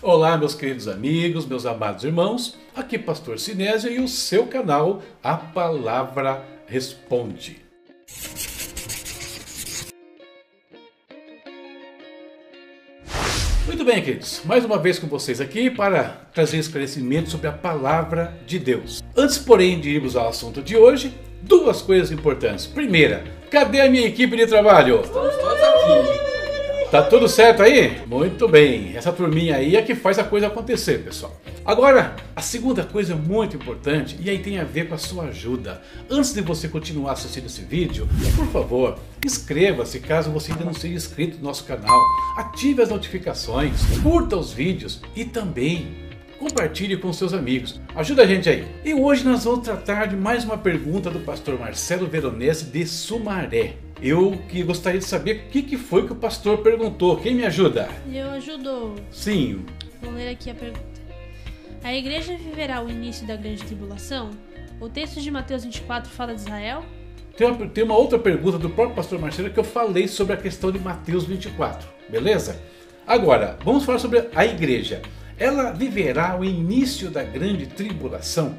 Olá, meus queridos amigos, meus amados irmãos. Aqui Pastor Sinésio e o seu canal A Palavra Responde. Muito bem, queridos. Mais uma vez com vocês aqui para trazer esclarecimento sobre a palavra de Deus. Antes, porém, de irmos ao assunto de hoje, duas coisas importantes. Primeira, cadê a minha equipe de trabalho? Estamos todos aqui. Tá tudo certo aí? Muito bem. Essa turminha aí é que faz a coisa acontecer, pessoal. Agora, a segunda coisa muito importante, e aí tem a ver com a sua ajuda. Antes de você continuar assistindo esse vídeo, por favor, inscreva-se caso você ainda não seja inscrito no nosso canal. Ative as notificações, curta os vídeos e também compartilhe com seus amigos. Ajuda a gente aí. E hoje nós vamos tratar de mais uma pergunta do pastor Marcelo Veronese de Sumaré. Eu que gostaria de saber o que, que foi que o pastor perguntou. Quem me ajuda? Eu ajudo. Sim. Vou ler aqui a pergunta. A igreja viverá o início da grande tribulação? O texto de Mateus 24 fala de Israel? Tem uma, tem uma outra pergunta do próprio pastor Marcelo que eu falei sobre a questão de Mateus 24, beleza? Agora, vamos falar sobre a igreja. Ela viverá o início da grande tribulação?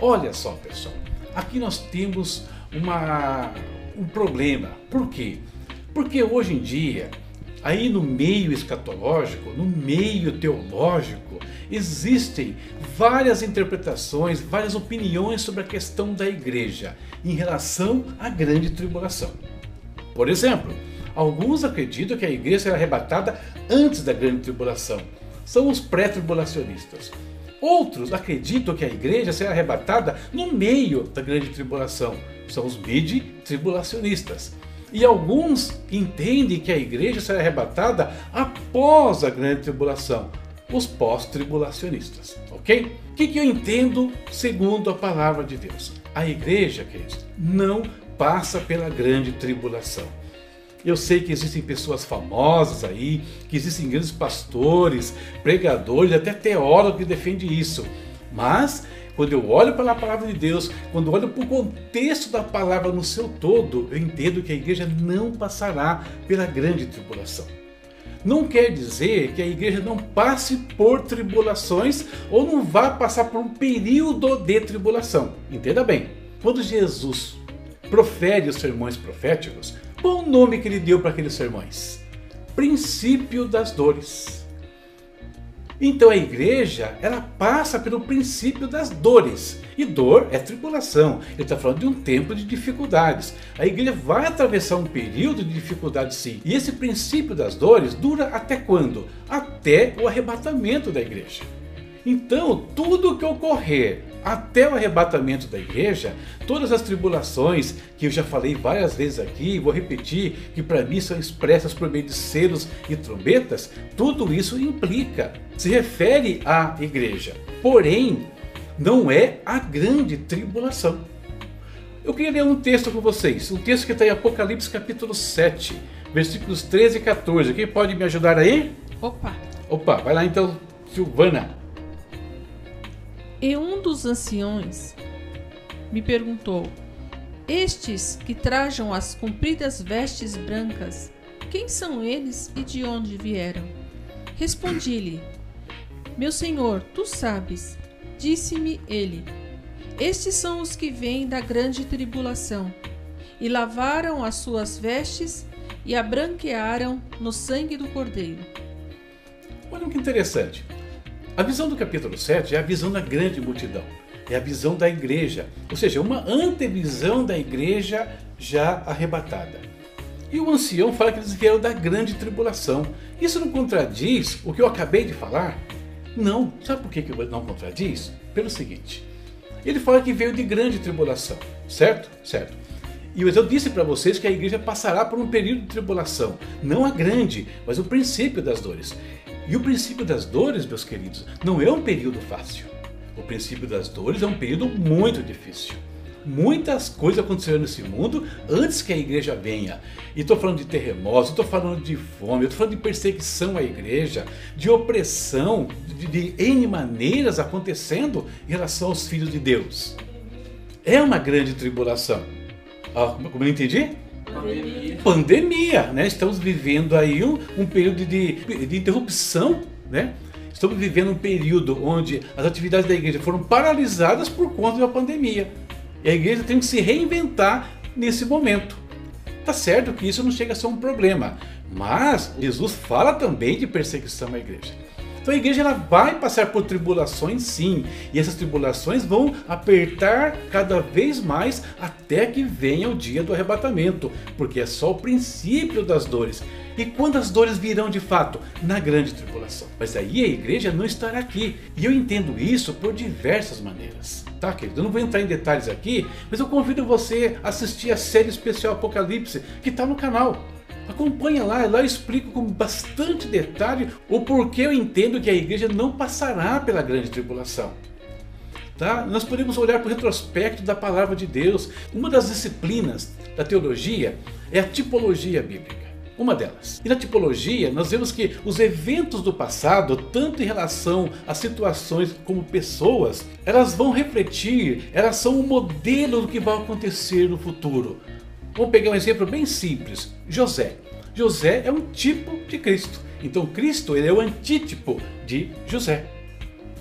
Olha só, pessoal. Aqui nós temos uma, um problema. Por quê? Porque hoje em dia, aí no meio escatológico, no meio teológico, existem várias interpretações, várias opiniões sobre a questão da igreja em relação à grande tribulação. Por exemplo, alguns acreditam que a igreja será arrebatada antes da grande tribulação. São os pré-tribulacionistas. Outros acreditam que a igreja será arrebatada no meio da grande tribulação. São os mid-tribulacionistas. E alguns entendem que a igreja será arrebatada após a grande tribulação. Os pós-tribulacionistas. Ok? O que, que eu entendo segundo a palavra de Deus? A igreja, queridos, não passa pela grande tribulação. Eu sei que existem pessoas famosas aí, que existem grandes pastores, pregadores, até teólogos que defendem isso. Mas quando eu olho para a palavra de Deus, quando olho para o contexto da palavra no seu todo, eu entendo que a igreja não passará pela grande tribulação. Não quer dizer que a igreja não passe por tribulações ou não vá passar por um período de tribulação. Entenda bem, quando Jesus profere os sermões proféticos, qual o nome que ele deu para aqueles sermões? Princípio das dores. Então a igreja, ela passa pelo princípio das dores. E dor é tribulação. Ele está falando de um tempo de dificuldades. A igreja vai atravessar um período de dificuldade sim. E esse princípio das dores dura até quando? Até o arrebatamento da igreja. Então, tudo que ocorrer até o arrebatamento da igreja, todas as tribulações que eu já falei várias vezes aqui, vou repetir, que para mim são expressas por meio de selos e trombetas, tudo isso implica, se refere à igreja. Porém, não é a grande tribulação. Eu queria ler um texto com vocês, um texto que está em Apocalipse capítulo 7, versículos 13 e 14. Quem pode me ajudar aí? Opa! Opa, vai lá então, Silvana. E um dos anciões me perguntou: Estes que trajam as compridas vestes brancas, quem são eles e de onde vieram? Respondi-lhe: Meu senhor, tu sabes. Disse-me ele: Estes são os que vêm da grande tribulação, e lavaram as suas vestes e a branquearam no sangue do Cordeiro. Olha que interessante. A visão do capítulo 7 é a visão da grande multidão, é a visão da igreja, ou seja, uma antevisão da igreja já arrebatada. E o ancião fala que eles vieram da grande tribulação. Isso não contradiz o que eu acabei de falar? Não. Sabe por que não contradiz? Pelo seguinte: ele fala que veio de grande tribulação, certo? Certo. E eu disse para vocês que a igreja passará por um período de tribulação, não a grande, mas o princípio das dores. E o princípio das dores, meus queridos, não é um período fácil. O princípio das dores é um período muito difícil. Muitas coisas aconteceram nesse mundo antes que a igreja venha. E estou falando de terremotos, estou falando de fome, estou falando de perseguição à igreja, de opressão, de, de N maneiras acontecendo em relação aos filhos de Deus. É uma grande tribulação. Ah, como eu entendi? Pandemia. Pandemia, né? Estamos vivendo aí um, um período de, de interrupção, né? estamos vivendo um período onde as atividades da igreja foram paralisadas por conta da pandemia. E a igreja tem que se reinventar nesse momento. Tá certo que isso não chega a ser um problema, mas Jesus fala também de perseguição à igreja. Então a igreja ela vai passar por tribulações sim, e essas tribulações vão apertar cada vez mais até que venha o dia do arrebatamento, porque é só o princípio das dores. E quando as dores virão de fato? Na grande tribulação. Mas aí a igreja não estará aqui. E eu entendo isso por diversas maneiras. Tá, querido? Eu não vou entrar em detalhes aqui, mas eu convido você a assistir a série especial Apocalipse que está no canal. Acompanha lá, lá eu explico com bastante detalhe o porquê eu entendo que a igreja não passará pela grande tribulação. Tá? Nós podemos olhar para o retrospecto da palavra de Deus. Uma das disciplinas da teologia é a tipologia bíblica. Uma delas. E na tipologia, nós vemos que os eventos do passado, tanto em relação a situações como pessoas, elas vão refletir, elas são o um modelo do que vai acontecer no futuro. Vamos pegar um exemplo bem simples: José. José é um tipo de Cristo. Então Cristo ele é o antítipo de José.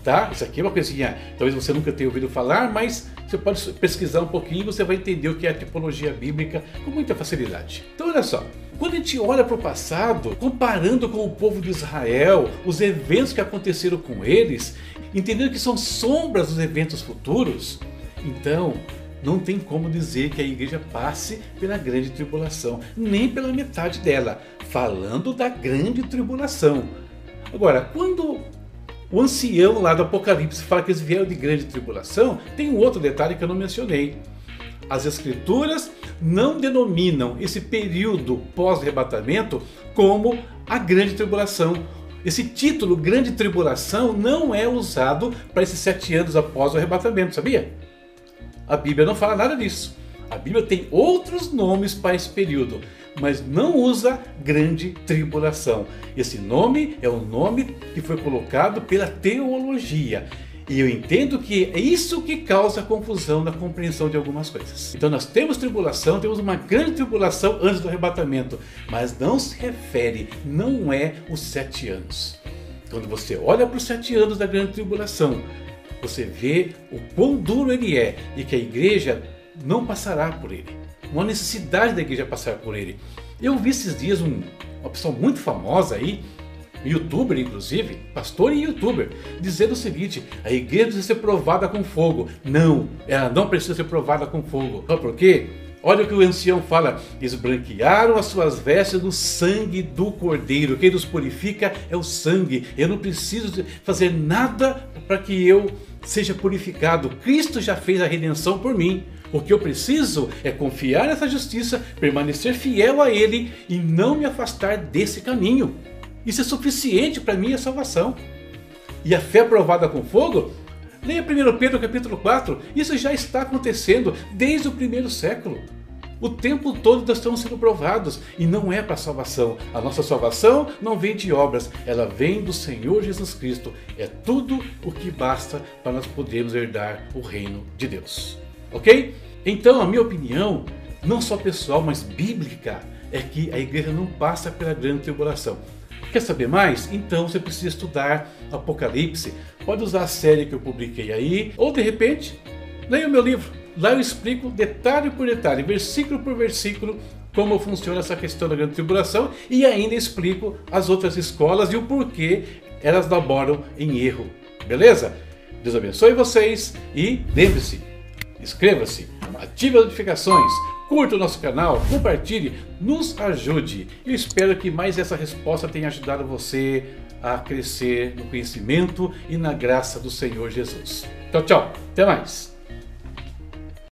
Tá? Isso aqui é uma coisinha, talvez você nunca tenha ouvido falar, mas você pode pesquisar um pouquinho e você vai entender o que é a tipologia bíblica com muita facilidade. Então olha só, quando a gente olha para o passado, comparando com o povo de Israel, os eventos que aconteceram com eles, entendendo que são sombras dos eventos futuros, então não tem como dizer que a igreja passe pela grande tribulação, nem pela metade dela, falando da grande tribulação. Agora, quando o ancião lá do Apocalipse fala que eles vieram de grande tribulação, tem um outro detalhe que eu não mencionei. As escrituras não denominam esse período pós-arrebatamento como a grande tribulação. Esse título, grande tribulação, não é usado para esses sete anos após o arrebatamento, sabia? A Bíblia não fala nada disso. A Bíblia tem outros nomes para esse período, mas não usa grande tribulação. Esse nome é o nome que foi colocado pela teologia. E eu entendo que é isso que causa confusão na compreensão de algumas coisas. Então nós temos tribulação, temos uma grande tribulação antes do arrebatamento, mas não se refere, não é os sete anos. Quando você olha para os sete anos da grande tribulação, você vê o quão duro ele é e que a igreja não passará por ele. Não há necessidade da igreja passar por ele. Eu vi esses dias um, uma pessoa muito famosa aí, youtuber inclusive, pastor e youtuber, dizendo o seguinte: a igreja precisa ser provada com fogo. Não, ela não precisa ser provada com fogo. Sabe por quê? Olha o que o ancião fala: esbranquearam as suas vestes no sangue do cordeiro. Quem nos purifica é o sangue. Eu não preciso fazer nada para que eu seja purificado. Cristo já fez a redenção por mim. O que eu preciso é confiar nessa justiça, permanecer fiel a Ele e não me afastar desse caminho. Isso é suficiente para minha salvação. E a fé provada com fogo? Leia 1 Pedro capítulo 4. Isso já está acontecendo desde o primeiro século. O tempo todo nós estamos sendo provados e não é para salvação. A nossa salvação não vem de obras, ela vem do Senhor Jesus Cristo. É tudo o que basta para nós podermos herdar o reino de Deus. Ok? Então, a minha opinião, não só pessoal, mas bíblica, é que a igreja não passa pela grande tribulação. Quer saber mais? Então você precisa estudar Apocalipse. Pode usar a série que eu publiquei aí, ou de repente, leia o meu livro Lá eu explico detalhe por detalhe, versículo por versículo, como funciona essa questão da grande tribulação e ainda explico as outras escolas e o porquê elas laboram em erro. Beleza? Deus abençoe vocês e lembre-se, inscreva-se, ative as notificações, curta o nosso canal, compartilhe, nos ajude. Eu espero que mais essa resposta tenha ajudado você a crescer no conhecimento e na graça do Senhor Jesus. Tchau, tchau. Até mais.